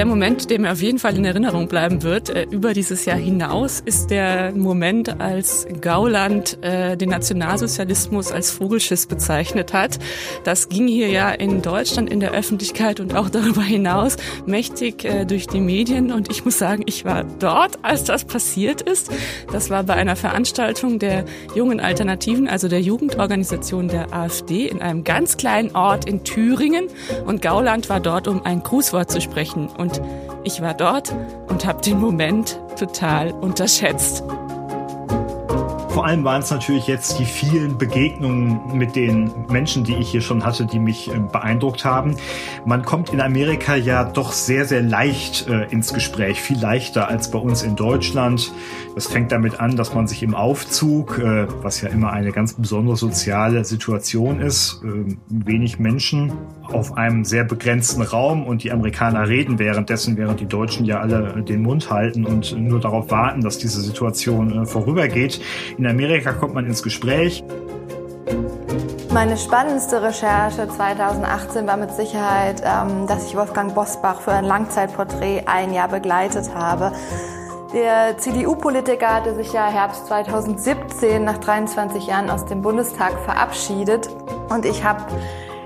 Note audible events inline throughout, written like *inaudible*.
der Moment, der mir auf jeden Fall in Erinnerung bleiben wird, äh, über dieses Jahr hinaus, ist der Moment, als Gauland äh, den Nationalsozialismus als Vogelschiss bezeichnet hat. Das ging hier ja in Deutschland in der Öffentlichkeit und auch *laughs* darüber hinaus mächtig äh, durch die Medien. Und ich muss sagen, ich war dort, als das passiert ist. Das war bei einer Veranstaltung der jungen Alternativen, also der Jugendorganisation der AfD in einem ganz kleinen Ort in Thüringen. Und Gauland war dort, um ein Grußwort zu sprechen. Und ich war dort und habe den Moment total unterschätzt. Vor allem waren es natürlich jetzt die vielen Begegnungen mit den Menschen, die ich hier schon hatte, die mich äh, beeindruckt haben. Man kommt in Amerika ja doch sehr, sehr leicht äh, ins Gespräch, viel leichter als bei uns in Deutschland. Das fängt damit an, dass man sich im Aufzug, äh, was ja immer eine ganz besondere soziale Situation ist, äh, wenig Menschen auf einem sehr begrenzten Raum und die Amerikaner reden währenddessen, während die Deutschen ja alle den Mund halten und nur darauf warten, dass diese Situation äh, vorübergeht. In Amerika kommt man ins Gespräch. Meine spannendste Recherche 2018 war mit Sicherheit, ähm, dass ich Wolfgang Bosbach für ein Langzeitporträt ein Jahr begleitet habe. Der CDU-Politiker hatte sich ja Herbst 2017 nach 23 Jahren aus dem Bundestag verabschiedet und ich habe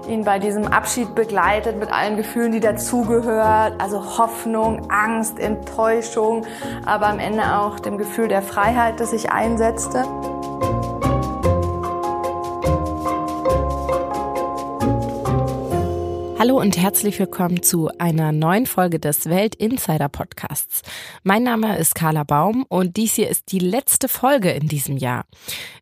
ihn bei diesem Abschied begleitet mit allen Gefühlen, die dazugehört, also Hoffnung, Angst, Enttäuschung, aber am Ende auch dem Gefühl der Freiheit, das sich einsetzte. Hallo und herzlich willkommen zu einer neuen Folge des Welt Insider Podcasts. Mein Name ist Carla Baum und dies hier ist die letzte Folge in diesem Jahr.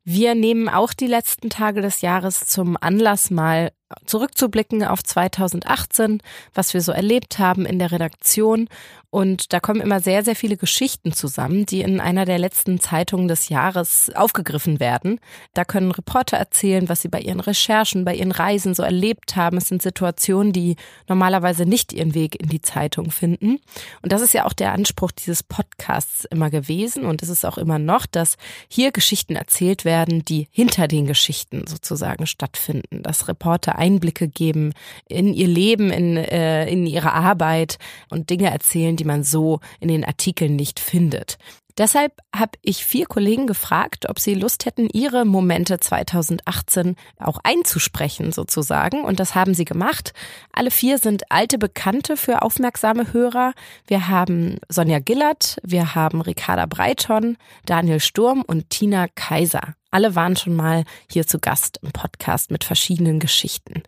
Wir nehmen auch die letzten Tage des Jahres zum Anlass, mal zurückzublicken auf 2018, was wir so erlebt haben in der Redaktion und da kommen immer sehr, sehr viele Geschichten zusammen, die in einer der letzten Zeitungen des Jahres aufgegriffen werden. Da können Reporter erzählen, was sie bei ihren Recherchen, bei ihren Reisen so erlebt haben. Es sind Situationen, die normalerweise nicht ihren Weg in die Zeitung finden. Und das ist ja auch der Anspruch dieses Podcasts immer gewesen. Und es ist auch immer noch, dass hier Geschichten erzählt werden, die hinter den Geschichten sozusagen stattfinden. Dass Reporter Einblicke geben in ihr Leben, in, äh, in ihre Arbeit und Dinge erzählen, die man so in den Artikeln nicht findet. Deshalb habe ich vier Kollegen gefragt, ob sie Lust hätten, ihre Momente 2018 auch einzusprechen sozusagen. Und das haben sie gemacht. Alle vier sind alte Bekannte für aufmerksame Hörer. Wir haben Sonja Gillert, wir haben Ricarda Breiton, Daniel Sturm und Tina Kaiser. Alle waren schon mal hier zu Gast im Podcast mit verschiedenen Geschichten.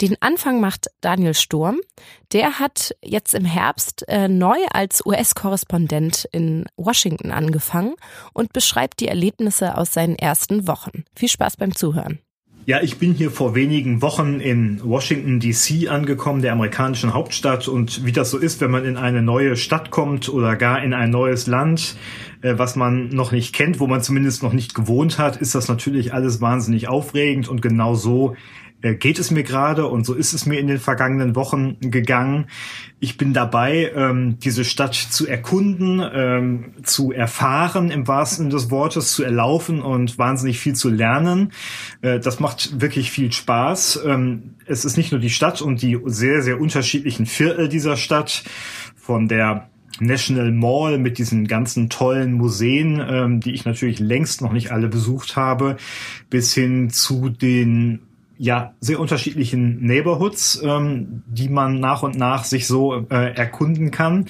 Den Anfang macht Daniel Sturm. Der hat jetzt im Herbst äh, neu als US-Korrespondent in Washington angefangen und beschreibt die Erlebnisse aus seinen ersten Wochen. Viel Spaß beim Zuhören. Ja, ich bin hier vor wenigen Wochen in Washington DC angekommen, der amerikanischen Hauptstadt. Und wie das so ist, wenn man in eine neue Stadt kommt oder gar in ein neues Land, äh, was man noch nicht kennt, wo man zumindest noch nicht gewohnt hat, ist das natürlich alles wahnsinnig aufregend. Und genau so geht es mir gerade und so ist es mir in den vergangenen Wochen gegangen. Ich bin dabei, ähm, diese Stadt zu erkunden, ähm, zu erfahren im wahrsten des Wortes, zu erlaufen und wahnsinnig viel zu lernen. Äh, das macht wirklich viel Spaß. Ähm, es ist nicht nur die Stadt und die sehr, sehr unterschiedlichen Viertel dieser Stadt, von der National Mall mit diesen ganzen tollen Museen, ähm, die ich natürlich längst noch nicht alle besucht habe, bis hin zu den ja sehr unterschiedlichen Neighborhoods, ähm, die man nach und nach sich so äh, erkunden kann.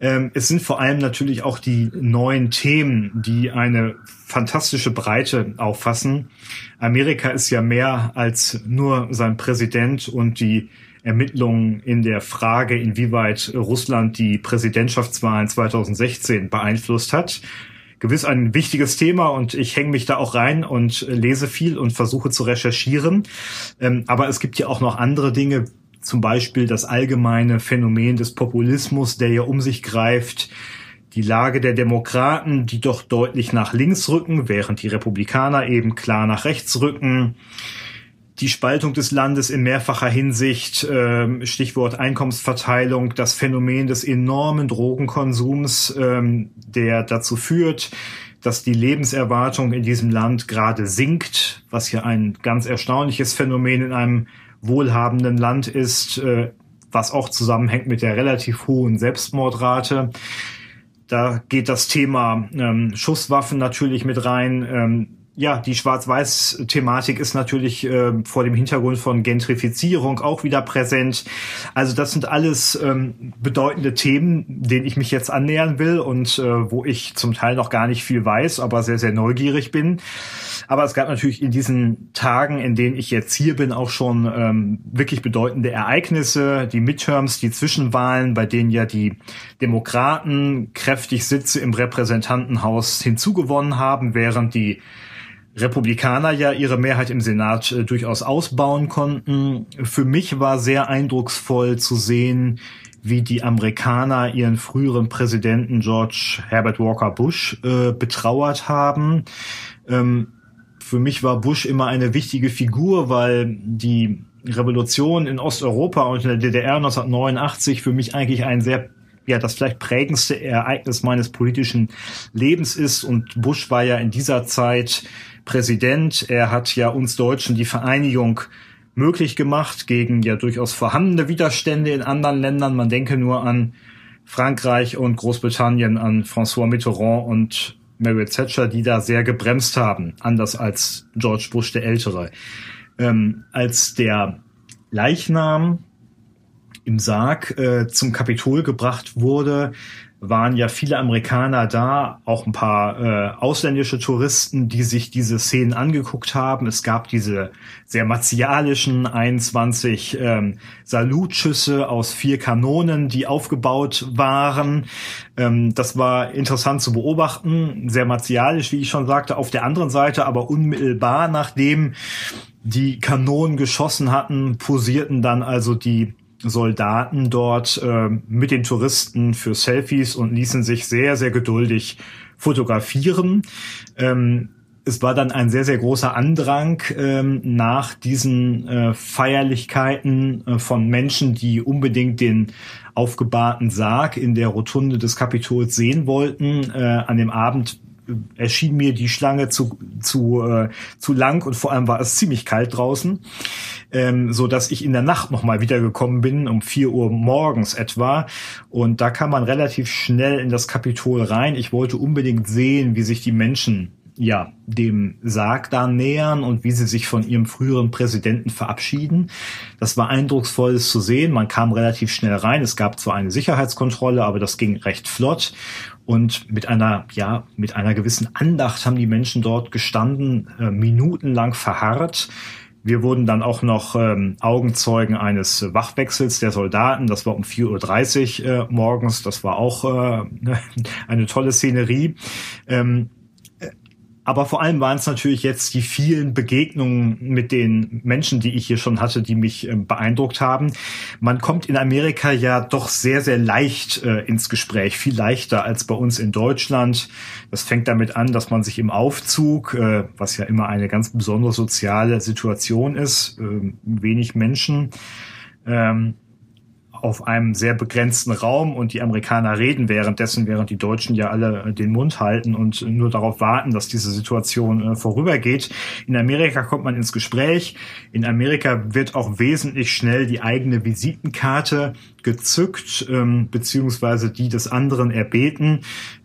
Ähm, es sind vor allem natürlich auch die neuen Themen, die eine fantastische Breite auffassen. Amerika ist ja mehr als nur sein Präsident und die Ermittlungen in der Frage, inwieweit Russland die Präsidentschaftswahlen 2016 beeinflusst hat gewiss ein wichtiges Thema und ich hänge mich da auch rein und lese viel und versuche zu recherchieren. Ähm, aber es gibt ja auch noch andere Dinge, zum Beispiel das allgemeine Phänomen des Populismus, der ja um sich greift, die Lage der Demokraten, die doch deutlich nach links rücken, während die Republikaner eben klar nach rechts rücken die Spaltung des Landes in mehrfacher Hinsicht, ähm, Stichwort Einkommensverteilung, das Phänomen des enormen Drogenkonsums, ähm, der dazu führt, dass die Lebenserwartung in diesem Land gerade sinkt, was ja ein ganz erstaunliches Phänomen in einem wohlhabenden Land ist. Äh, was auch zusammenhängt mit der relativ hohen Selbstmordrate. Da geht das Thema ähm, Schusswaffen natürlich mit rein. Ähm, ja, die Schwarz-Weiß-Thematik ist natürlich äh, vor dem Hintergrund von Gentrifizierung auch wieder präsent. Also das sind alles ähm, bedeutende Themen, denen ich mich jetzt annähern will und äh, wo ich zum Teil noch gar nicht viel weiß, aber sehr, sehr neugierig bin. Aber es gab natürlich in diesen Tagen, in denen ich jetzt hier bin, auch schon ähm, wirklich bedeutende Ereignisse, die Midterms, die Zwischenwahlen, bei denen ja die Demokraten kräftig Sitze im Repräsentantenhaus hinzugewonnen haben, während die Republikaner ja ihre Mehrheit im Senat äh, durchaus ausbauen konnten. Für mich war sehr eindrucksvoll zu sehen, wie die Amerikaner ihren früheren Präsidenten George Herbert Walker Bush äh, betrauert haben. Ähm, für mich war Bush immer eine wichtige Figur, weil die Revolution in Osteuropa und in der DDR 1989 für mich eigentlich ein sehr ja das vielleicht prägendste Ereignis meines politischen Lebens ist und Bush war ja in dieser Zeit Präsident. Er hat ja uns Deutschen die Vereinigung möglich gemacht gegen ja durchaus vorhandene Widerstände in anderen Ländern. Man denke nur an Frankreich und Großbritannien, an François Mitterrand und Margaret Thatcher, die da sehr gebremst haben, anders als George Bush der Ältere. Ähm, als der Leichnam im Sarg äh, zum Kapitol gebracht wurde, waren ja viele Amerikaner da, auch ein paar äh, ausländische Touristen, die sich diese Szenen angeguckt haben. Es gab diese sehr martialischen 21 ähm, Salutschüsse aus vier Kanonen, die aufgebaut waren. Ähm, das war interessant zu beobachten, sehr martialisch, wie ich schon sagte. Auf der anderen Seite aber unmittelbar nachdem die Kanonen geschossen hatten, posierten dann also die Soldaten dort äh, mit den Touristen für Selfies und ließen sich sehr, sehr geduldig fotografieren. Ähm, es war dann ein sehr, sehr großer Andrang ähm, nach diesen äh, Feierlichkeiten äh, von Menschen, die unbedingt den aufgebahrten Sarg in der Rotunde des Kapitols sehen wollten. Äh, an dem Abend erschien mir die Schlange zu, zu, äh, zu lang und vor allem war es ziemlich kalt draußen, ähm, so dass ich in der Nacht nochmal wiedergekommen bin, um vier Uhr morgens etwa. Und da kam man relativ schnell in das Kapitol rein. Ich wollte unbedingt sehen, wie sich die Menschen ja, dem Sarg da nähern und wie sie sich von ihrem früheren Präsidenten verabschieden. Das war eindrucksvolles zu sehen. Man kam relativ schnell rein. Es gab zwar eine Sicherheitskontrolle, aber das ging recht flott. Und mit einer, ja, mit einer gewissen Andacht haben die Menschen dort gestanden, äh, minutenlang verharrt. Wir wurden dann auch noch ähm, Augenzeugen eines Wachwechsels der Soldaten. Das war um 4.30 Uhr äh, morgens. Das war auch äh, *laughs* eine tolle Szenerie. Ähm, aber vor allem waren es natürlich jetzt die vielen Begegnungen mit den Menschen, die ich hier schon hatte, die mich äh, beeindruckt haben. Man kommt in Amerika ja doch sehr, sehr leicht äh, ins Gespräch, viel leichter als bei uns in Deutschland. Das fängt damit an, dass man sich im Aufzug, äh, was ja immer eine ganz besondere soziale Situation ist, äh, wenig Menschen, ähm, auf einem sehr begrenzten Raum und die Amerikaner reden währenddessen, während die Deutschen ja alle den Mund halten und nur darauf warten, dass diese Situation äh, vorübergeht. In Amerika kommt man ins Gespräch. In Amerika wird auch wesentlich schnell die eigene Visitenkarte gezückt, ähm, beziehungsweise die des anderen erbeten.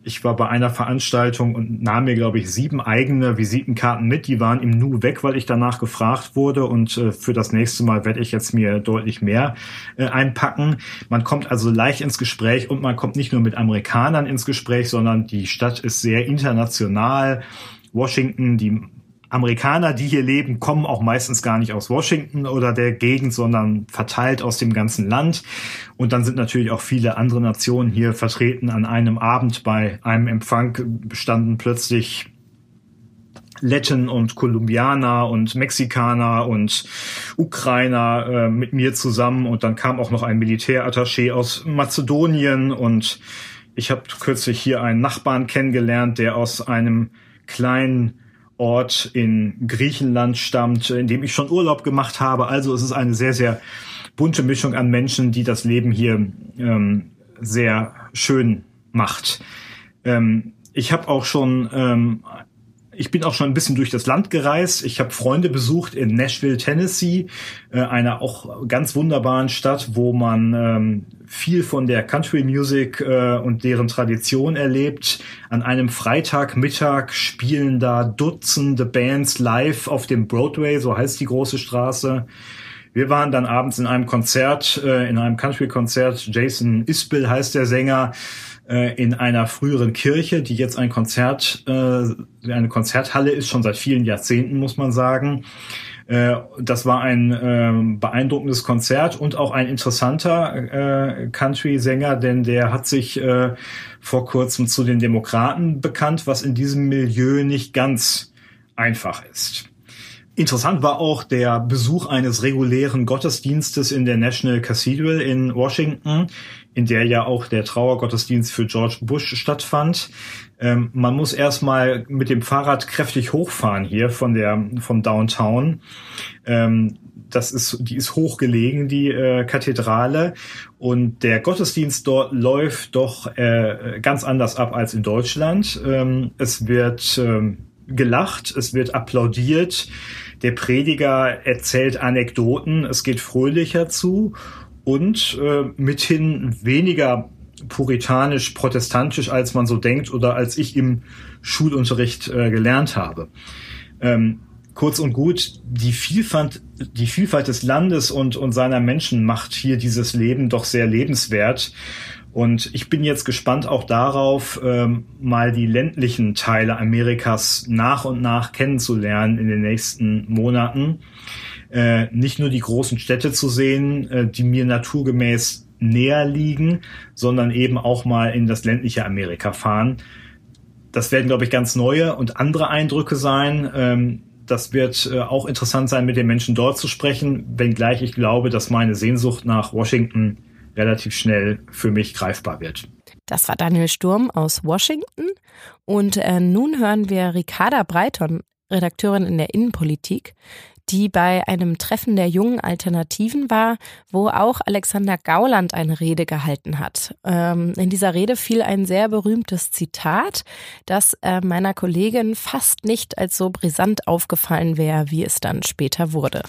Ich war bei einer Veranstaltung und nahm mir, glaube ich, sieben eigene Visitenkarten mit. Die waren im Nu weg, weil ich danach gefragt wurde. Und äh, für das nächste Mal werde ich jetzt mir deutlich mehr äh, einpacken. Man kommt also leicht ins Gespräch und man kommt nicht nur mit Amerikanern ins Gespräch, sondern die Stadt ist sehr international. Washington, die Amerikaner, die hier leben, kommen auch meistens gar nicht aus Washington oder der Gegend, sondern verteilt aus dem ganzen Land. Und dann sind natürlich auch viele andere Nationen hier vertreten. An einem Abend bei einem Empfang standen plötzlich Letten und Kolumbianer und Mexikaner und Ukrainer äh, mit mir zusammen und dann kam auch noch ein Militärattaché aus Mazedonien und ich habe kürzlich hier einen Nachbarn kennengelernt, der aus einem kleinen Ort in Griechenland stammt, in dem ich schon Urlaub gemacht habe. Also es ist eine sehr, sehr bunte Mischung an Menschen, die das Leben hier ähm, sehr schön macht. Ähm, ich habe auch schon ähm, Ich bin auch schon ein bisschen durch das Land gereist. Ich habe Freunde besucht in Nashville, Tennessee, äh, einer auch ganz wunderbaren Stadt, wo man ähm, viel von der Country Music äh, und deren Tradition erlebt. An einem Freitagmittag spielen da Dutzende Bands live auf dem Broadway, so heißt die große Straße. Wir waren dann abends in einem Konzert, äh, in einem Country-Konzert. Jason Isbell heißt der Sänger äh, in einer früheren Kirche, die jetzt ein Konzert, äh, eine Konzerthalle ist, schon seit vielen Jahrzehnten, muss man sagen. Äh, das war ein äh, beeindruckendes Konzert und auch ein interessanter äh, Country-Sänger, denn der hat sich äh, vor kurzem zu den Demokraten bekannt, was in diesem Milieu nicht ganz einfach ist. Interessant war auch der Besuch eines regulären Gottesdienstes in der National Cathedral in Washington, in der ja auch der Trauergottesdienst für George Bush stattfand. Ähm, man muss erstmal mit dem Fahrrad kräftig hochfahren hier von der vom Downtown. Ähm, das ist, die ist hochgelegen, die äh, Kathedrale. Und der Gottesdienst dort läuft doch äh, ganz anders ab als in Deutschland. Ähm, es wird ähm, gelacht, es wird applaudiert. Der Prediger erzählt Anekdoten, es geht fröhlicher zu und äh, mithin weniger puritanisch, protestantisch, als man so denkt oder als ich im Schulunterricht äh, gelernt habe. Ähm, kurz und gut, die Vielfalt, die Vielfalt des Landes und, und seiner Menschen macht hier dieses Leben doch sehr lebenswert. Und ich bin jetzt gespannt auch darauf, ähm, mal die ländlichen Teile Amerikas nach und nach kennenzulernen in den nächsten Monaten. Äh, nicht nur die großen Städte zu sehen, äh, die mir naturgemäß näher liegen, sondern eben auch mal in das ländliche Amerika fahren. Das werden, glaube ich, ganz neue und andere Eindrücke sein. Ähm, das wird äh, auch interessant sein, mit den Menschen dort zu sprechen, wenngleich ich glaube, dass meine Sehnsucht nach Washington relativ schnell für mich greifbar wird. Das war Daniel Sturm aus Washington. Und äh, nun hören wir Ricarda Breiton, Redakteurin in der Innenpolitik, die bei einem Treffen der jungen Alternativen war, wo auch Alexander Gauland eine Rede gehalten hat. Ähm, in dieser Rede fiel ein sehr berühmtes Zitat, das äh, meiner Kollegin fast nicht als so brisant aufgefallen wäre, wie es dann später wurde.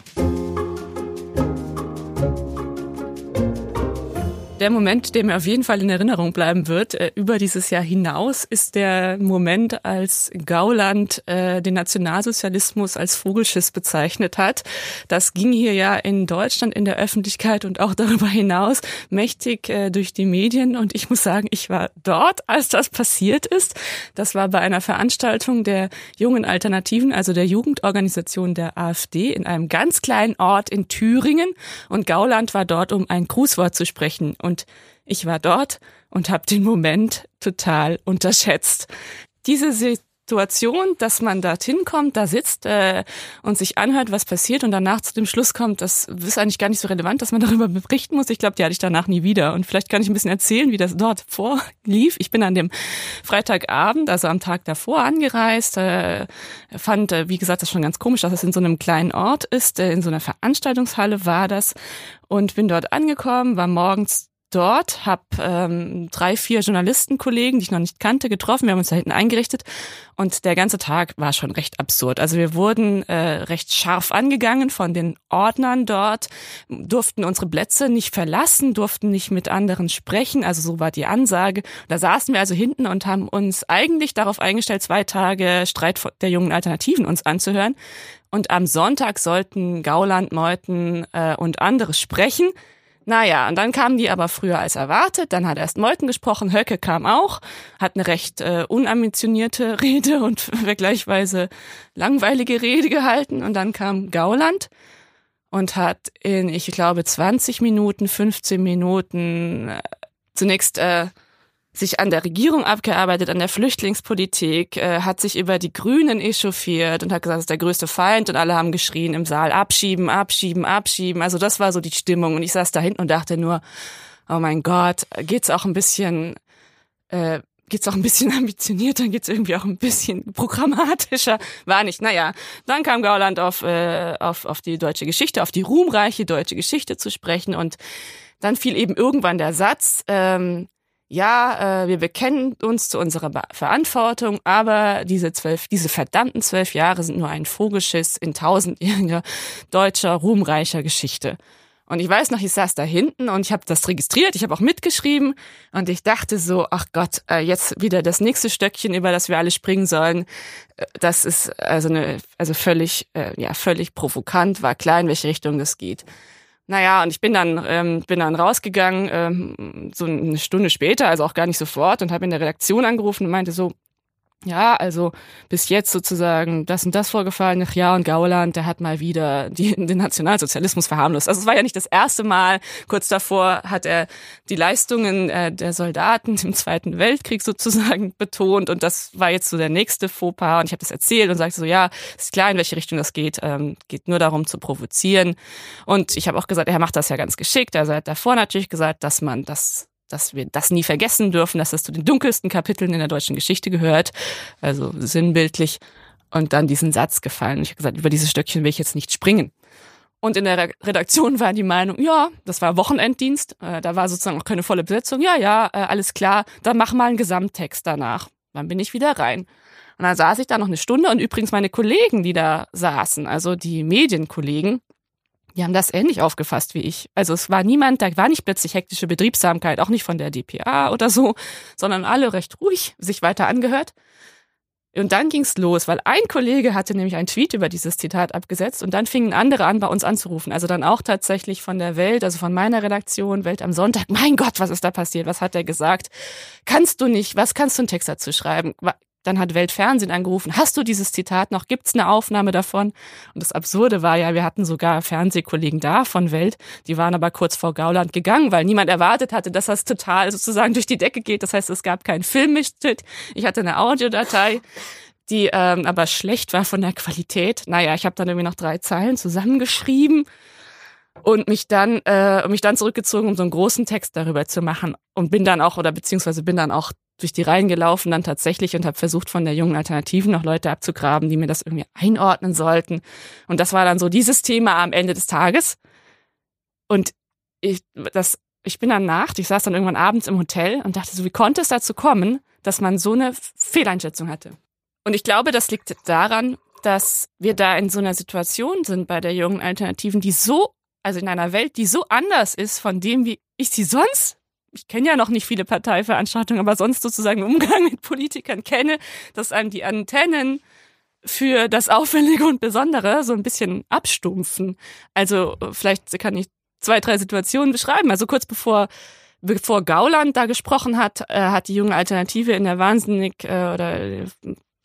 Der Moment, der mir auf jeden Fall in Erinnerung bleiben wird, äh, über dieses Jahr hinaus, ist der Moment, als Gauland äh, den Nationalsozialismus als Vogelschiss bezeichnet hat. Das ging hier ja in Deutschland in der Öffentlichkeit und auch *laughs* darüber hinaus mächtig äh, durch die Medien. Und ich muss sagen, ich war dort, als das passiert ist. Das war bei einer Veranstaltung der jungen Alternativen, also der Jugendorganisation der AfD in einem ganz kleinen Ort in Thüringen. Und Gauland war dort, um ein Grußwort zu sprechen. Und ich war dort und habe den Moment total unterschätzt. Diese Situation, dass man dorthin kommt, da sitzt äh, und sich anhört, was passiert und danach zu dem Schluss kommt, das ist eigentlich gar nicht so relevant, dass man *laughs* darüber berichten muss. Ich glaube, die hatte ich danach nie wieder. Und vielleicht kann ich ein bisschen erzählen, wie das dort vorlief. Ich bin an dem Freitagabend, also am Tag davor angereist, äh, fand, äh, wie gesagt, das schon ganz komisch, dass es in so einem kleinen Ort ist. Äh, in so einer Veranstaltungshalle war das und bin dort angekommen, war morgens dort, habe ähm, drei, vier Journalistenkollegen, die ich noch nicht kannte, getroffen. Wir haben uns da hinten eingerichtet und der ganze Tag war schon recht absurd. Also wir wurden äh, recht scharf angegangen von den Ordnern dort, durften unsere Plätze nicht verlassen, durften nicht mit anderen sprechen. Also so war die Ansage. Da saßen wir also hinten und haben uns eigentlich darauf eingestellt, zwei Tage Streit der jungen Alternativen uns anzuhören. Und am Sonntag sollten Gauland, Meuthen äh, und andere sprechen. Naja, und dann kamen die aber früher als erwartet. Dann hat erst Meuthen gesprochen, Höcke kam auch, hat eine recht äh, unambitionierte *laughs* Rede und vergleichsweise langweilige Rede gehalten. Und dann kam Gauland und hat in, ich glaube, 20 Minuten, 15 Minuten äh, zunächst äh, sich an der Regierung abgearbeitet, an der Flüchtlingspolitik, äh, hat sich über die Grünen echauffiert und hat gesagt, das ist der größte Feind und alle haben geschrien im Saal, abschieben, abschieben, abschieben. Also das war so die Stimmung und ich saß da hinten und dachte nur, oh mein Gott, geht's auch ein bisschen, äh, geht's auch ein bisschen *laughs* ambitionierter, geht's irgendwie auch ein bisschen programmatischer, war nicht. Naja, dann kam Gauland auf, äh, auf, auf die deutsche Geschichte, auf die ruhmreiche deutsche Geschichte zu sprechen und dann fiel eben irgendwann der Satz, ähm, ja, äh, wir bekennen uns zu unserer Verantwortung, aber diese zwölf, diese verdammten zwölf Jahre sind nur ein Vogelschiss in tausendjähriger deutscher, ruhmreicher Geschichte. Und ich weiß noch, ich saß da hinten und ich habe das registriert, ich habe auch mitgeschrieben und ich dachte so, ach Gott, äh, jetzt wieder das nächste Stöckchen, über das wir alle springen sollen. Äh, das ist also eine, also völlig, äh, ja, völlig provokant, war klar, in welche Richtung das geht. Naja, und ich bin dann, ähm, bin dann rausgegangen, ähm, so eine Stunde später, also auch gar nicht sofort, und habe in der Redaktion angerufen und meinte so, ja, also bis jetzt sozusagen das und das vorgefallen. Ach ja, und Gauland, der hat mal wieder die, *laughs* den Nationalsozialismus verharmlost. Also es war ja nicht das erste Mal. Kurz davor hat er die Leistungen äh, der Soldaten im Zweiten Weltkrieg sozusagen *laughs* betont. Und das war jetzt so der nächste Fauxpas. Und ich habe das erzählt und sagte so, ja, ist klar, in welche Richtung das geht. Ähm, geht nur darum zu provozieren. Und ich habe auch gesagt, er macht das ja ganz geschickt. Also er hat davor natürlich gesagt, dass man das dass wir das nie vergessen dürfen, dass das zu den dunkelsten Kapiteln in der deutschen Geschichte gehört, also sinnbildlich. Und dann diesen Satz gefallen. Ich habe gesagt, über dieses Stöckchen will ich jetzt nicht springen. Und in der Redaktion war die Meinung, ja, das war Wochenenddienst, äh, da war sozusagen auch keine volle Besetzung. Ja, ja, äh, alles klar, dann mach mal einen Gesamttext danach. Dann bin ich wieder rein. Und dann saß ich da noch eine Stunde und übrigens meine Kollegen, die da saßen, also die Medienkollegen, die haben das ähnlich aufgefasst wie ich. Also es war niemand, da war nicht plötzlich hektische Betriebsamkeit, auch nicht von der DPA oder so, sondern alle recht ruhig sich weiter angehört. Und dann ging's los, weil ein Kollege hatte nämlich einen Tweet über dieses Zitat abgesetzt und dann fingen andere an, bei uns anzurufen. Also dann auch tatsächlich von der Welt, also von meiner Redaktion, Welt am Sonntag. Mein Gott, was ist da passiert? Was hat er gesagt? Kannst du nicht, was kannst du einen Text dazu schreiben? Dann hat Weltfernsehen angerufen, hast du dieses Zitat noch? Gibt's eine Aufnahme davon? Und das Absurde war ja, wir hatten sogar Fernsehkollegen da von Welt, die waren aber kurz vor Gauland gegangen, weil niemand erwartet hatte, dass das total sozusagen durch die Decke geht. Das heißt, es gab keinen Filmmitschnitt. Ich hatte eine Audiodatei die ähm, aber schlecht war von der Qualität. Naja, ich habe dann irgendwie noch drei Zeilen zusammengeschrieben und mich dann äh, mich dann zurückgezogen, um so einen großen Text darüber zu machen und bin dann auch oder beziehungsweise bin dann auch durch die Reihen gelaufen dann tatsächlich und habe versucht von der jungen Alternativen noch Leute abzugraben, die mir das irgendwie einordnen sollten und das war dann so dieses Thema am Ende des Tages und ich das ich bin dann nach, ich saß dann irgendwann abends im Hotel und dachte so, wie konnte es dazu kommen, dass man so eine Fehleinschätzung hatte? Und ich glaube, das liegt daran, dass wir da in so einer Situation sind bei der jungen Alternativen, die so also in einer Welt, die so anders ist von dem, wie ich sie sonst, ich kenne ja noch nicht viele Parteiveranstaltungen, aber sonst sozusagen im Umgang mit Politikern kenne, dass einem die Antennen für das Auffällige und Besondere so ein bisschen abstumpfen. Also vielleicht kann ich zwei, drei Situationen beschreiben. Also kurz bevor bevor Gauland da gesprochen hat, äh, hat die junge Alternative in der wahnsinnig äh, oder äh,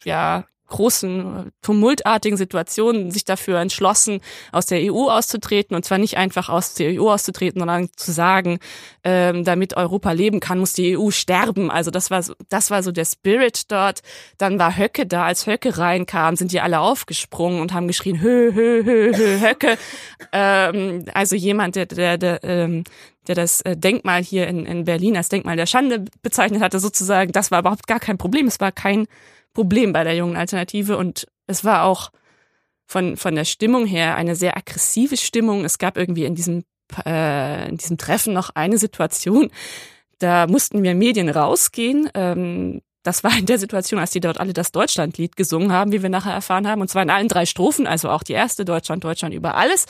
ja großen, tumultartigen Situationen sich dafür entschlossen, aus der EU auszutreten. Und zwar nicht einfach aus der EU auszutreten, sondern zu sagen, ähm, damit Europa leben kann, muss die EU sterben. Also das war so, das war so der Spirit dort. Dann war Höcke da. Als Höcke reinkam, sind die alle aufgesprungen und haben geschrien, hö, hö, hö, hö, Höcke. ähm, also jemand, der, der, der ähm, der das äh, Denkmal hier in, in Berlin als Denkmal der Schande bezeichnet hatte, sozusagen, das war überhaupt gar kein Problem. Es war kein Problem bei der jungen Alternative und es war auch von, von der Stimmung her eine sehr aggressive Stimmung. Es gab irgendwie in diesem, äh, in diesem Treffen noch eine Situation, da mussten wir Medien rausgehen. Ähm, das war in der Situation, als die dort alle das Deutschlandlied gesungen haben, wie wir nachher erfahren haben. Und zwar in allen drei Strophen, also auch die erste Deutschland, Deutschland über alles.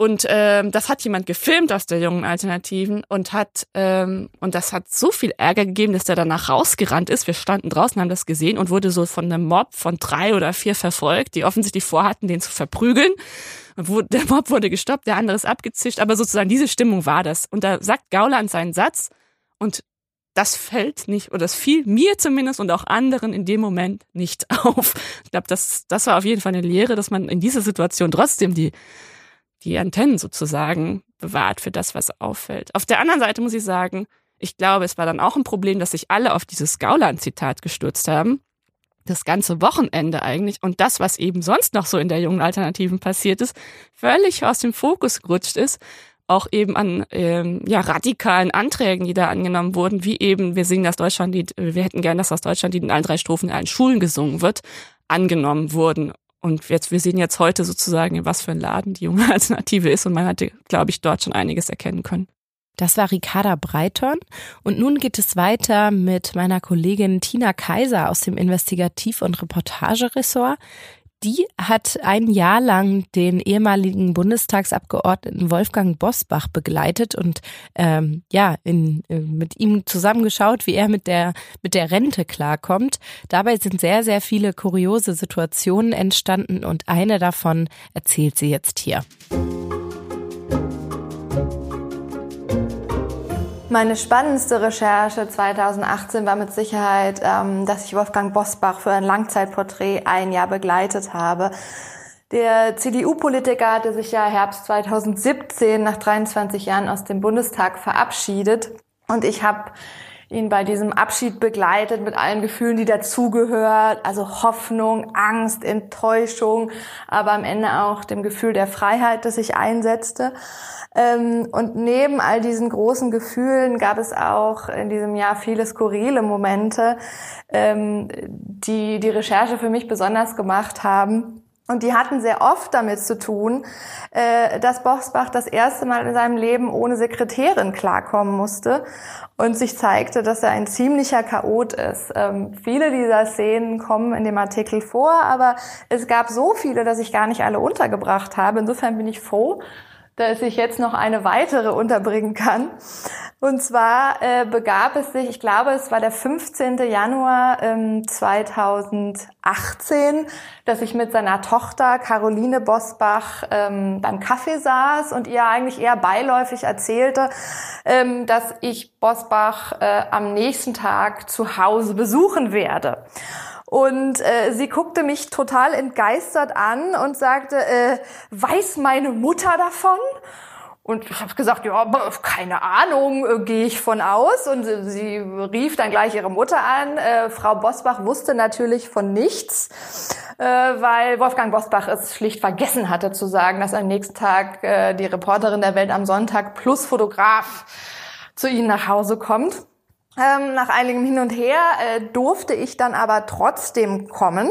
Und ähm, das hat jemand gefilmt aus der jungen Alternativen und hat ähm, und das hat so viel Ärger gegeben, dass der danach rausgerannt ist. Wir standen draußen, haben das gesehen und wurde so von einem Mob von drei oder vier verfolgt, die offensichtlich vorhatten, den zu verprügeln. Der Mob wurde gestoppt, der andere ist abgezischt, aber sozusagen diese Stimmung war das. Und da sagt Gauland seinen Satz und das fällt nicht, oder das fiel mir zumindest und auch anderen in dem Moment nicht *laughs* auf. Ich glaube, das, das war auf jeden Fall eine Lehre, dass man in dieser Situation trotzdem die die Antennen sozusagen bewahrt für das, was auffällt. Auf der anderen Seite muss ich sagen, ich glaube, es war dann auch ein Problem, dass sich alle auf dieses Gauland-Zitat gestürzt haben. Das ganze Wochenende eigentlich und das, was eben sonst noch so in der jungen Alternativen passiert ist, völlig aus dem Fokus gerutscht ist. Auch eben an ähm, ja, radikalen Anträgen, die da angenommen wurden, wie eben, wir singen das Deutschlandlied, wir hätten gern, dass das Deutschlandlied in allen drei Strophen in allen Schulen gesungen wird, angenommen wurden. Und jetzt, wir sehen jetzt heute sozusagen, in was für ein Laden die junge *laughs* Alternative ist. Und man hatte, glaube ich, dort schon einiges erkennen können. Das war Ricarda Breiton. Und nun geht es weiter mit meiner Kollegin Tina Kaiser aus dem Investigativ- und Reportageressort. Die hat ein Jahr lang den ehemaligen Bundestagsabgeordneten Wolfgang Bosbach begleitet und ähm, ja in, äh, mit ihm zusammengeschaut, wie er mit der mit der Rente klarkommt. Dabei sind sehr sehr viele kuriose Situationen entstanden und eine davon erzählt sie jetzt hier. Meine spannendste Recherche 2018 war mit Sicherheit, ähm, dass ich Wolfgang Bosbach für ein Langzeitporträt ein Jahr begleitet habe. Der CDU-Politiker hatte sich ja Herbst 2017 nach 23 Jahren aus dem Bundestag verabschiedet und ich habe ihn bei diesem Abschied begleitet mit allen Gefühlen, die dazugehört, also Hoffnung, Angst, Enttäuschung, aber am Ende auch dem Gefühl der Freiheit, das sich einsetzte. Ähm, und neben all diesen großen Gefühlen gab es auch in diesem Jahr viele skurrile Momente, ähm, die die Recherche für mich besonders gemacht haben. Und die hatten sehr oft damit zu tun, äh, dass Bosbach das erste Mal in seinem Leben ohne Sekretärin klarkommen musste und sich zeigte, dass er ein ziemlicher Chaot ist. Ähm, viele dieser Szenen kommen in dem Artikel vor, aber es gab so viele, dass ich gar nicht alle untergebracht habe. Insofern bin ich froh, dass ich jetzt noch eine weitere unterbringen kann. Und zwar äh, begab es sich, ich glaube, es war der 15. Januar ähm, 2018, dass ich mit seiner Tochter Caroline Bosbach ähm, beim Kaffee saß und ihr eigentlich eher beiläufig erzählte, ähm, dass ich Bosbach äh, am nächsten Tag zu Hause besuchen werde. Und äh, sie guckte mich total entgeistert an und sagte, äh, weiß meine Mutter davon? Und ich habe gesagt, ja, keine Ahnung, äh, gehe ich von aus. Und sie rief dann gleich ihre Mutter an. Äh, Frau Bosbach wusste natürlich von nichts, äh, weil Wolfgang Bosbach es schlicht vergessen hatte zu sagen, dass am nächsten Tag äh, die Reporterin der Welt am Sonntag plus Fotograf zu ihnen nach Hause kommt. Ähm, nach einigem Hin und Her äh, durfte ich dann aber trotzdem kommen.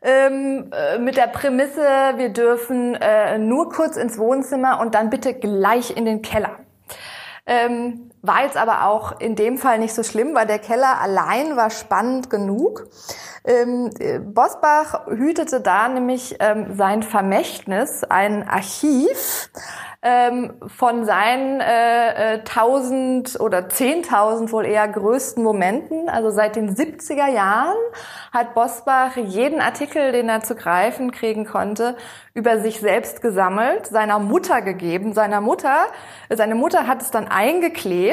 Ähm, äh, mit der Prämisse, wir dürfen äh, nur kurz ins Wohnzimmer und dann bitte gleich in den Keller. Ähm, war jetzt aber auch in dem Fall nicht so schlimm, weil der Keller allein war spannend genug. Ähm, äh, Bosbach hütete da nämlich ähm, sein Vermächtnis, ein Archiv, ähm, von seinen äh, 1000 äh, oder 10.000 wohl eher größten Momenten. Also seit den 70er Jahren hat Bosbach jeden Artikel, den er zu greifen kriegen konnte, über sich selbst gesammelt, seiner Mutter gegeben. Seiner Mutter, seine Mutter hat es dann eingeklebt,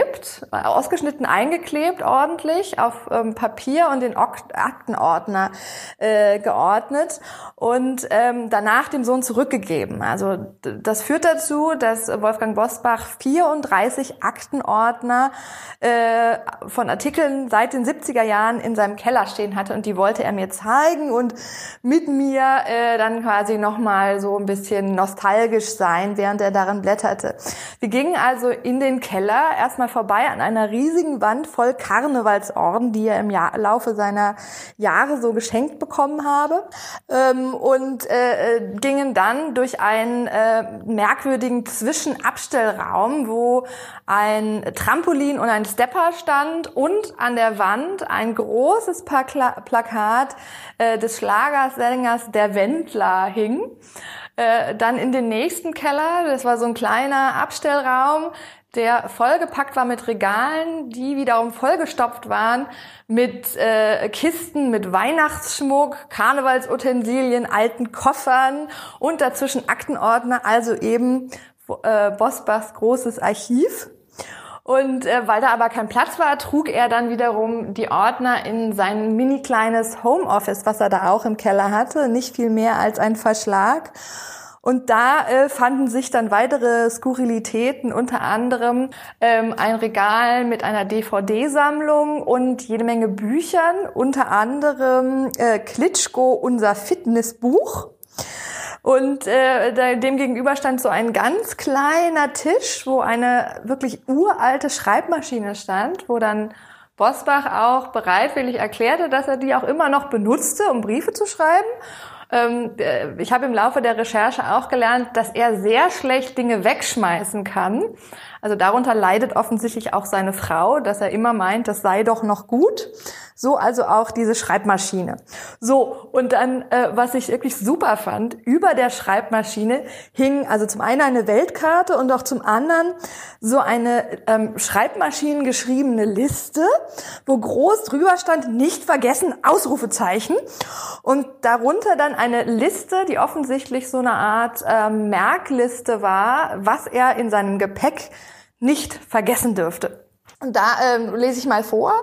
ausgeschnitten eingeklebt, ordentlich auf ähm, Papier und den Aktenordner äh, geordnet und ähm, danach dem Sohn zurückgegeben. Also das führt dazu, dass Wolfgang Bosbach 34 Aktenordner äh, von Artikeln seit den 70er Jahren in seinem Keller stehen hatte und die wollte er mir zeigen und mit mir äh, dann quasi nochmal so ein bisschen nostalgisch sein, während er darin blätterte. Wir gingen also in den Keller, erstmal vorbei an einer riesigen Wand voll Karnevalsorden, die er im Jahr, Laufe seiner Jahre so geschenkt bekommen habe ähm, und äh, äh gingen dann durch einen äh, merkwürdigen Zwischenabstellraum, wo ein Trampolin und ein Stepper stand und an der Wand ein großes Plakat äh, des Schlagersängers Der Wendler hing. Äh, dann in den nächsten Keller, das war so ein kleiner Abstellraum, der vollgepackt war mit Regalen, die wiederum vollgestopft waren mit äh, Kisten mit Weihnachtsschmuck, Karnevalsutensilien, alten Koffern und dazwischen Aktenordner, also eben äh, Bosbachs großes Archiv. Und äh, weil da aber kein Platz war, trug er dann wiederum die Ordner in sein mini kleines Homeoffice, was er da auch im Keller hatte, nicht viel mehr als ein Verschlag. Und da äh, fanden sich dann weitere Skurrilitäten, unter anderem ähm, ein Regal mit einer DVD-Sammlung und jede Menge Büchern, unter anderem äh, Klitschko, unser Fitnessbuch. Und äh, dem gegenüber stand so ein ganz kleiner Tisch, wo eine wirklich uralte Schreibmaschine stand, wo dann Bosbach auch bereitwillig erklärte, dass er die auch immer noch benutzte, um Briefe zu schreiben. Ähm, äh, ich habe im Laufe der Recherche auch gelernt, dass er sehr schlecht Dinge wegschmeißen kann. Also darunter leidet offensichtlich auch seine Frau, dass er immer meint, das sei doch noch gut. So also auch diese Schreibmaschine. So, und dann, äh, was ich wirklich super fand, über der Schreibmaschine hing also zum einen eine Weltkarte und auch zum anderen so eine ähm, Schreibmaschinen geschriebene Liste, wo groß drüber stand, nicht vergessen, Ausrufezeichen. Und darunter dann eine Liste, die offensichtlich so eine Art ähm, Merkliste war, was er in seinem Gepäck nicht vergessen dürfte. Und da ähm, lese ich mal vor.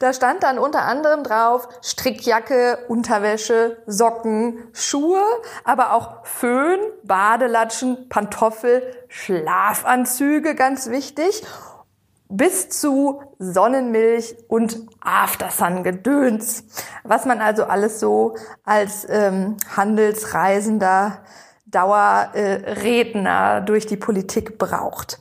Da stand dann unter anderem drauf Strickjacke, Unterwäsche, Socken, Schuhe, aber auch Föhn, Badelatschen, Pantoffel, Schlafanzüge, ganz wichtig, bis zu Sonnenmilch und Aftersun-Gedöns. Was man also alles so als ähm, Handelsreisender Dauerredner äh, durch die Politik braucht.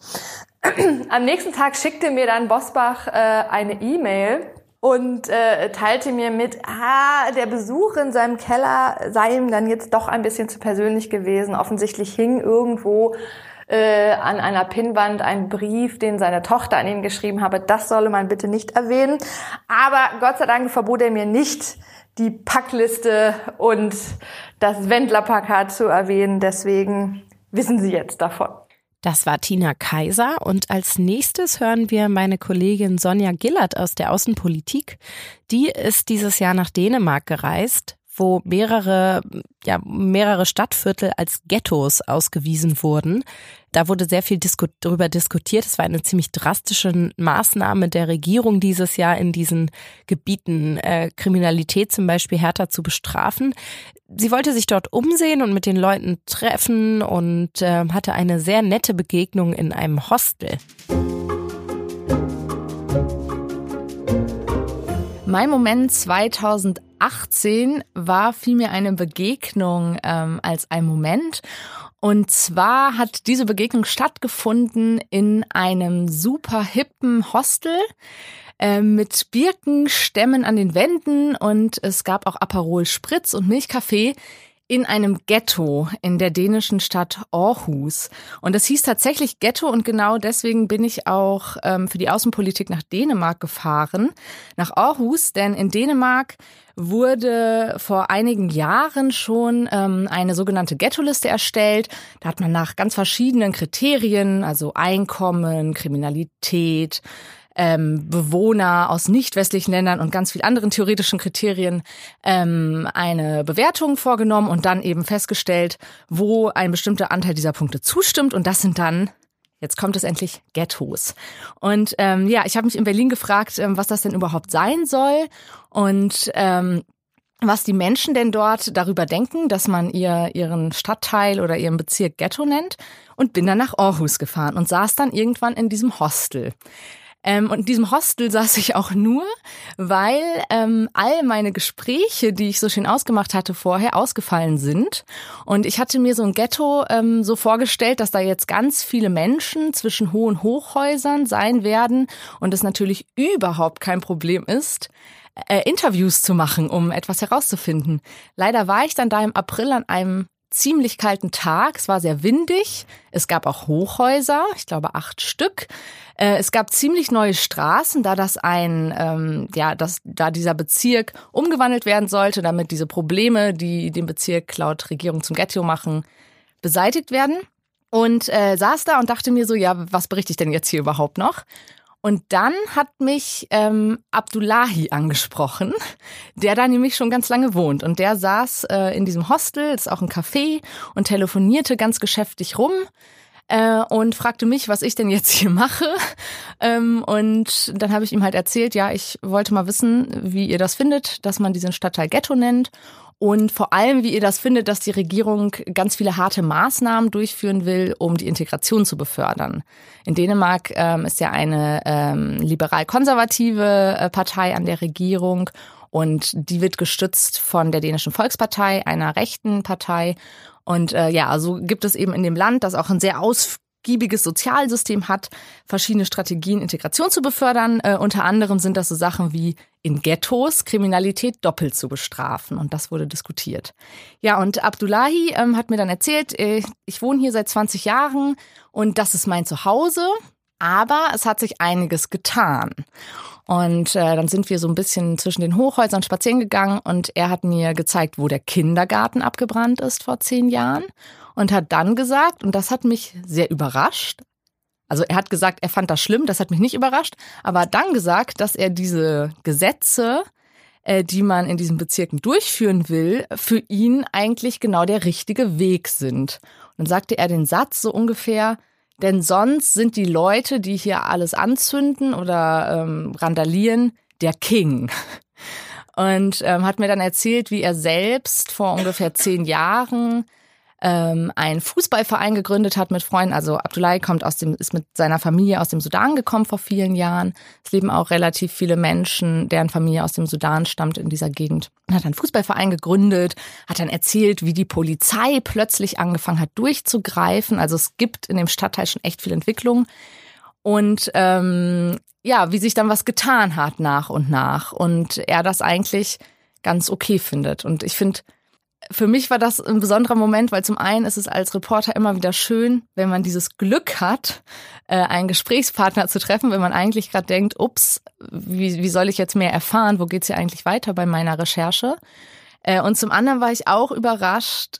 Am nächsten Tag schickte mir dann Bosbach äh, eine E-Mail und äh, teilte mir mit, ah, der Besuch in seinem Keller sei ihm dann jetzt doch ein bisschen zu persönlich gewesen. Offensichtlich hing irgendwo äh, an einer Pinnwand ein Brief, den seine Tochter an ihn geschrieben habe. Das solle man bitte nicht erwähnen. Aber Gott sei Dank verbot er mir nicht, die Packliste und das Wendlerplakat zu erwähnen. Deswegen wissen Sie jetzt davon. Das war Tina Kaiser und als nächstes hören wir meine Kollegin Sonja Gillert aus der Außenpolitik. Die ist dieses Jahr nach Dänemark gereist, wo mehrere, ja, mehrere Stadtviertel als Ghettos ausgewiesen wurden. Da wurde sehr viel disku darüber diskutiert. Es war eine ziemlich drastische Maßnahme der Regierung dieses Jahr in diesen Gebieten, äh, Kriminalität zum Beispiel härter zu bestrafen. Sie wollte sich dort umsehen und mit den Leuten treffen und äh, hatte eine sehr nette Begegnung in einem Hostel. Mein Moment 2018 war vielmehr eine Begegnung ähm, als ein Moment. Und zwar hat diese Begegnung stattgefunden in einem super hippen Hostel äh, mit Birkenstämmen an den Wänden und es gab auch Aperol Spritz und Milchkaffee in einem Ghetto in der dänischen Stadt Aarhus. Und das hieß tatsächlich Ghetto und genau deswegen bin ich auch ähm, für die Außenpolitik nach Dänemark gefahren, nach Aarhus, denn in Dänemark wurde vor einigen Jahren schon ähm, eine sogenannte Ghetto-Liste erstellt. Da hat man nach ganz verschiedenen Kriterien, also Einkommen, Kriminalität, ähm, Bewohner aus nicht westlichen Ländern und ganz viel anderen theoretischen Kriterien ähm, eine Bewertung vorgenommen und dann eben festgestellt, wo ein bestimmter Anteil dieser Punkte zustimmt. Und das sind dann Jetzt kommt es endlich Ghettos. Und ähm, ja, ich habe mich in Berlin gefragt, ähm, was das denn überhaupt sein soll und ähm, was die Menschen denn dort darüber denken, dass man ihr ihren Stadtteil oder ihren Bezirk Ghetto nennt. Und bin dann nach Aarhus gefahren und saß dann irgendwann in diesem Hostel. Ähm, und in diesem Hostel saß ich auch nur, weil ähm, all meine Gespräche, die ich so schön ausgemacht hatte vorher, ausgefallen sind. Und ich hatte mir so ein Ghetto ähm, so vorgestellt, dass da jetzt ganz viele Menschen zwischen hohen Hochhäusern sein werden und es natürlich überhaupt kein Problem ist, äh, Interviews zu machen, um etwas herauszufinden. Leider war ich dann da im April an einem ziemlich kalten Tag. Es war sehr windig. Es gab auch Hochhäuser, ich glaube acht Stück. Äh, es gab ziemlich neue Straßen, da das ein, ähm, ja, dass da dieser Bezirk umgewandelt werden sollte, damit diese Probleme, die den Bezirk laut Regierung zum Ghetto machen, beseitigt werden. Und äh, saß da und dachte mir so, ja, was berichte ich denn jetzt hier überhaupt noch? Und dann hat mich ähm, Abdullahi angesprochen, der da nämlich schon ganz lange wohnt. Und der saß äh, in diesem Hostel, ist auch ein Café, und telefonierte ganz geschäftig rum äh, und fragte mich, was ich denn jetzt hier mache. Ähm, und dann habe ich ihm halt erzählt, ja, ich wollte mal wissen, wie ihr das findet, dass man diesen Stadtteil Ghetto nennt und vor allem, wie ihr das findet, dass die Regierung ganz viele harte Maßnahmen durchführen will, um die Integration zu befördern. In Dänemark ähm, ist ja eine ähm, liberal-konservative äh, Partei an der Regierung und die wird gestützt von der dänischen Volkspartei, einer rechten Partei. Und äh, ja, also gibt es eben in dem Land, das auch ein sehr aus ausgiebiges Sozialsystem hat, verschiedene Strategien, Integration zu befördern. Äh, unter anderem sind das so Sachen wie in Ghettos Kriminalität doppelt zu bestrafen. Und das wurde diskutiert. Ja, und Abdullahi ähm, hat mir dann erzählt, äh, ich wohne hier seit 20 Jahren und das ist mein Zuhause. Aber es hat sich einiges getan. Und äh, dann sind wir so ein bisschen zwischen den Hochhäusern spazieren gegangen und er hat mir gezeigt, wo der Kindergarten abgebrannt ist vor zehn Jahren und hat dann gesagt, und das hat mich sehr überrascht, also er hat gesagt, er fand das schlimm, das hat mich nicht überrascht, aber hat dann gesagt, dass er diese Gesetze, äh, die man in diesen Bezirken durchführen will, für ihn eigentlich genau der richtige Weg sind. Und dann sagte er den Satz so ungefähr, denn sonst sind die Leute, die hier alles anzünden oder ähm, randalieren, der King. Und ähm, hat mir dann erzählt, wie er selbst vor ungefähr zehn Jahren ähm, einen Fußballverein gegründet hat mit Freunden. Also Abdullahi kommt aus dem, ist mit seiner Familie aus dem Sudan gekommen vor vielen Jahren. Es leben auch relativ viele Menschen, deren Familie aus dem Sudan stammt in dieser Gegend. Er hat einen Fußballverein gegründet, hat dann erzählt, wie die Polizei plötzlich angefangen hat durchzugreifen. Also es gibt in dem Stadtteil schon echt viel Entwicklung. Und ähm, ja, wie sich dann was getan hat nach und nach. Und er das eigentlich ganz okay findet. Und ich finde, für mich war das ein besonderer Moment, weil zum einen ist es als Reporter immer wieder schön, wenn man dieses Glück hat, äh, einen Gesprächspartner zu treffen, wenn man eigentlich gerade denkt, ups, wie, wie soll ich jetzt mehr erfahren, wo geht's hier eigentlich weiter bei meiner Recherche? Äh, und zum anderen war ich auch überrascht,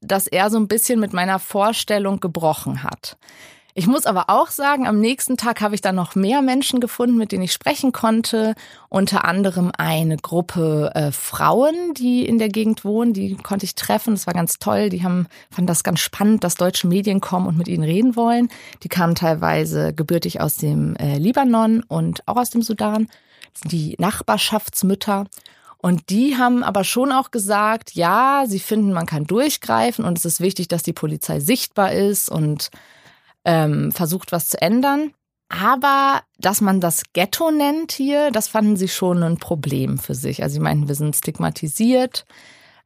dass er so ein bisschen mit meiner Vorstellung gebrochen hat. Ich muss aber auch sagen, am nächsten Tag habe ich dann noch mehr Menschen gefunden, mit denen ich sprechen konnte. Unter anderem eine Gruppe äh, Frauen, die in der Gegend wohnen, die konnte ich treffen. Das war ganz toll. Die haben, fanden das ganz spannend, dass deutsche Medien kommen und mit ihnen reden wollen. Die kamen teilweise gebürtig aus dem äh, Libanon und auch aus dem Sudan. Die Nachbarschaftsmütter. Und die haben aber schon auch gesagt, ja, sie finden, man kann durchgreifen und es ist wichtig, dass die Polizei sichtbar ist und ähm, versucht, was zu ändern. Aber dass man das Ghetto nennt hier, das fanden sie schon ein Problem für sich. Also sie meinten, wir sind stigmatisiert.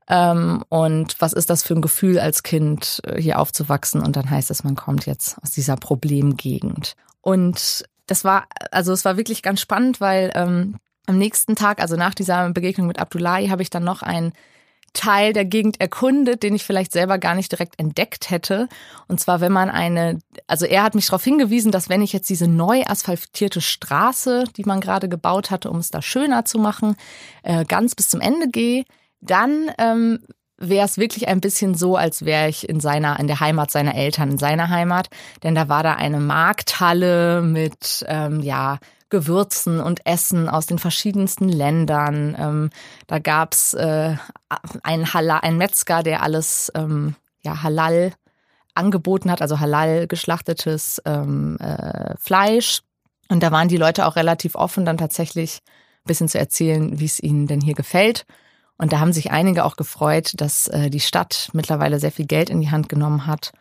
Ähm, und was ist das für ein Gefühl als Kind, äh, hier aufzuwachsen? Und dann heißt es, man kommt jetzt aus dieser Problemgegend. Und das war, also es war wirklich ganz spannend, weil ähm, am nächsten Tag, also nach dieser Begegnung mit Abdullahi, habe ich dann noch ein Teil der Gegend erkundet, den ich vielleicht selber gar nicht direkt entdeckt hätte. Und zwar, wenn man eine, also er hat mich darauf hingewiesen, dass wenn ich jetzt diese neu asphaltierte Straße, die man gerade gebaut hatte, um es da schöner zu machen, äh, ganz bis zum Ende gehe, dann ähm, wäre es wirklich ein bisschen so, als wäre ich in seiner, in der Heimat seiner Eltern, in seiner Heimat. Denn da war da eine Markthalle mit, ähm, ja, Gewürzen und Essen aus den verschiedensten Ländern. Ähm, da gab's äh, einen, einen Metzger, der alles ähm, ja, halal angeboten hat, also halal geschlachtetes ähm, äh, Fleisch. Und da waren die Leute auch relativ offen, dann tatsächlich ein bisschen zu erzählen, wie es ihnen denn hier gefällt. Und da haben sich einige auch gefreut, dass äh, die Stadt mittlerweile sehr viel Geld in die Hand genommen hat,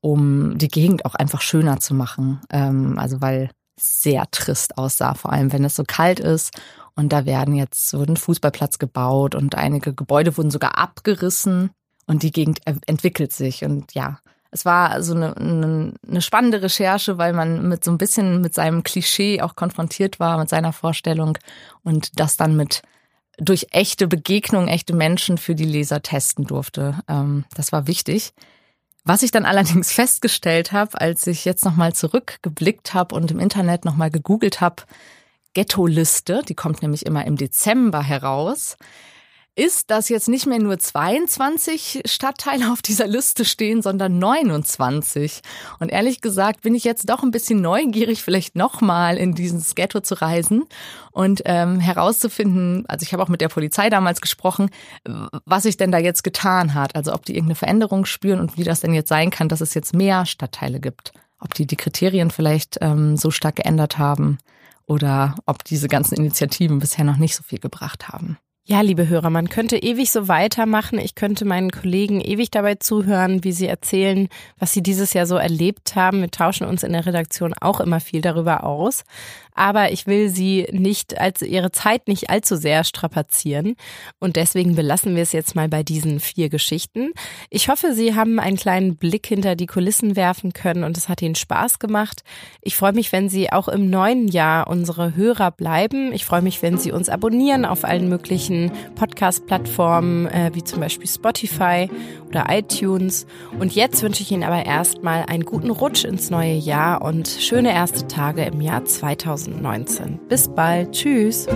um die Gegend auch einfach schöner zu machen. Ähm, also weil sehr trist aussah, vor allem wenn es so kalt ist. Und da werden jetzt so ein Fußballplatz gebaut und einige Gebäude wurden sogar abgerissen und die Gegend entwickelt sich. Und ja, es war so eine, eine, spannende Recherche, weil man mit so ein bisschen mit seinem Klischee auch konfrontiert war, mit seiner Vorstellung und das dann mit durch echte Begegnungen, echte Menschen für die Leser testen durfte. Ähm, das war wichtig. Was ich dann allerdings *laughs* festgestellt habe, als ich jetzt nochmal zurückgeblickt habe und im Internet nochmal gegoogelt habe, Ghetto-Liste, die kommt nämlich immer im Dezember heraus, ist, dass jetzt nicht mehr nur 22 Stadtteile auf dieser Liste stehen, sondern 29. Und ehrlich gesagt bin ich jetzt doch ein bisschen neugierig, vielleicht nochmal in dieses Ghetto zu reisen und ähm, herauszufinden, also ich habe auch mit der Polizei damals gesprochen, was sich denn da jetzt getan hat. Also ob die irgendeine Veränderung spüren und wie das denn jetzt sein kann, dass es jetzt mehr Stadtteile gibt. Ob die die Kriterien vielleicht ähm, so stark geändert haben oder ob diese ganzen Initiativen bisher noch nicht so viel gebracht haben. Ja, liebe Hörer, man könnte ewig so weitermachen. Ich könnte meinen Kollegen ewig dabei zuhören, wie sie erzählen, was sie dieses Jahr so erlebt haben. Wir tauschen uns in der Redaktion auch immer viel darüber aus aber ich will sie nicht als ihre Zeit nicht allzu sehr strapazieren und deswegen belassen wir es jetzt mal bei diesen vier Geschichten. Ich hoffe, Sie haben einen kleinen Blick hinter die Kulissen werfen können und es hat Ihnen Spaß gemacht. Ich freue mich, wenn Sie auch im neuen Jahr unsere Hörer bleiben. Ich freue mich, wenn Sie uns abonnieren auf allen möglichen Podcast-Plattformen äh, wie zum Beispiel Spotify oder iTunes. Und jetzt wünsche ich Ihnen aber erstmal einen guten Rutsch ins neue Jahr und schöne erste Tage im Jahr 2020. 2019. Bis bald. Tschüss.